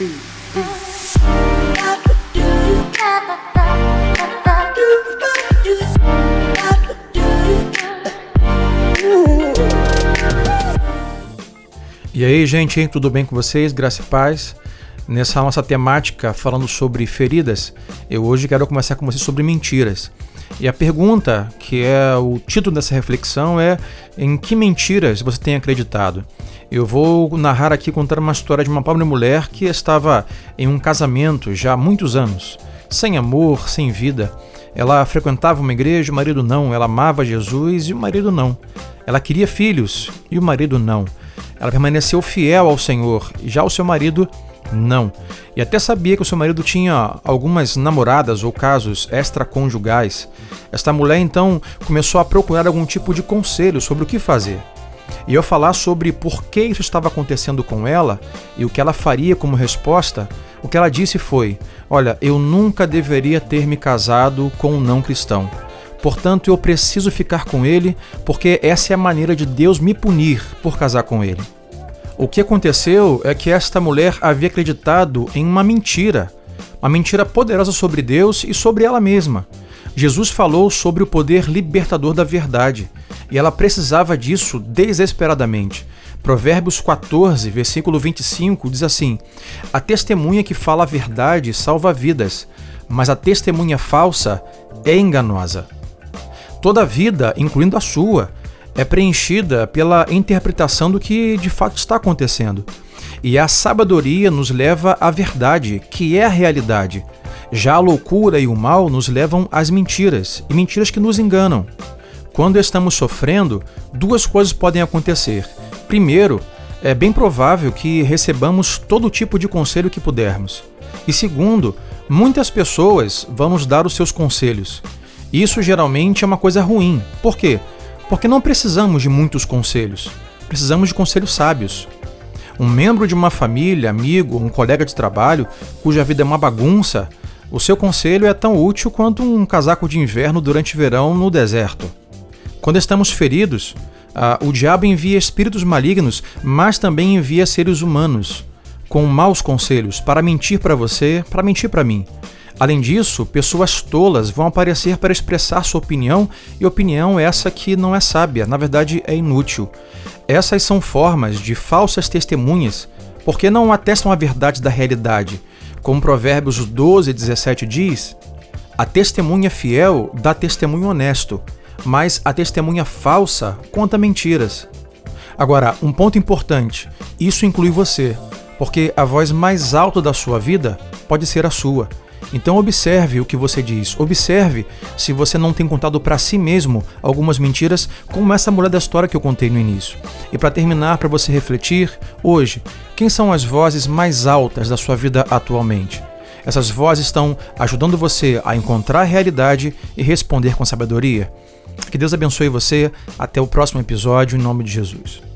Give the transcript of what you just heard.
E aí, gente, tudo bem com vocês? Graça e paz. Nessa nossa temática falando sobre feridas, eu hoje quero conversar com vocês sobre mentiras. E a pergunta, que é o título dessa reflexão, é: em que mentiras você tem acreditado? Eu vou narrar aqui contar uma história de uma pobre mulher que estava em um casamento já há muitos anos, sem amor, sem vida. Ela frequentava uma igreja, o marido não. Ela amava Jesus e o marido não. Ela queria filhos e o marido não. Ela permaneceu fiel ao Senhor, já o seu marido não. E até sabia que o seu marido tinha algumas namoradas ou casos extraconjugais. Esta mulher então começou a procurar algum tipo de conselho sobre o que fazer. E ao falar sobre por que isso estava acontecendo com ela e o que ela faria como resposta, o que ela disse foi: Olha, eu nunca deveria ter me casado com um não cristão. Portanto, eu preciso ficar com ele, porque essa é a maneira de Deus me punir por casar com ele. O que aconteceu é que esta mulher havia acreditado em uma mentira, uma mentira poderosa sobre Deus e sobre ela mesma. Jesus falou sobre o poder libertador da verdade, e ela precisava disso desesperadamente. Provérbios 14, versículo 25 diz assim: A testemunha que fala a verdade salva vidas, mas a testemunha falsa é enganosa. Toda vida, incluindo a sua, é preenchida pela interpretação do que de fato está acontecendo. E a sabedoria nos leva à verdade, que é a realidade. Já a loucura e o mal nos levam às mentiras, e mentiras que nos enganam. Quando estamos sofrendo, duas coisas podem acontecer. Primeiro, é bem provável que recebamos todo tipo de conselho que pudermos. E segundo, muitas pessoas vão nos dar os seus conselhos. Isso geralmente é uma coisa ruim. Por quê? Porque não precisamos de muitos conselhos. Precisamos de conselhos sábios. Um membro de uma família, amigo, um colega de trabalho, cuja vida é uma bagunça, o seu conselho é tão útil quanto um casaco de inverno durante verão no deserto. Quando estamos feridos, uh, o diabo envia espíritos malignos, mas também envia seres humanos com maus conselhos para mentir para você, para mentir para mim. Além disso, pessoas tolas vão aparecer para expressar sua opinião, e opinião essa que não é sábia, na verdade é inútil. Essas são formas de falsas testemunhas, porque não atestam a verdade da realidade. Como Provérbios 12, 17 diz: A testemunha fiel dá testemunho honesto, mas a testemunha falsa conta mentiras. Agora, um ponto importante: isso inclui você, porque a voz mais alta da sua vida pode ser a sua. Então observe o que você diz. Observe se você não tem contado para si mesmo algumas mentiras, como essa mulher da história que eu contei no início. E para terminar, para você refletir, hoje, quem são as vozes mais altas da sua vida atualmente? Essas vozes estão ajudando você a encontrar a realidade e responder com sabedoria? Que Deus abençoe você. Até o próximo episódio, em nome de Jesus.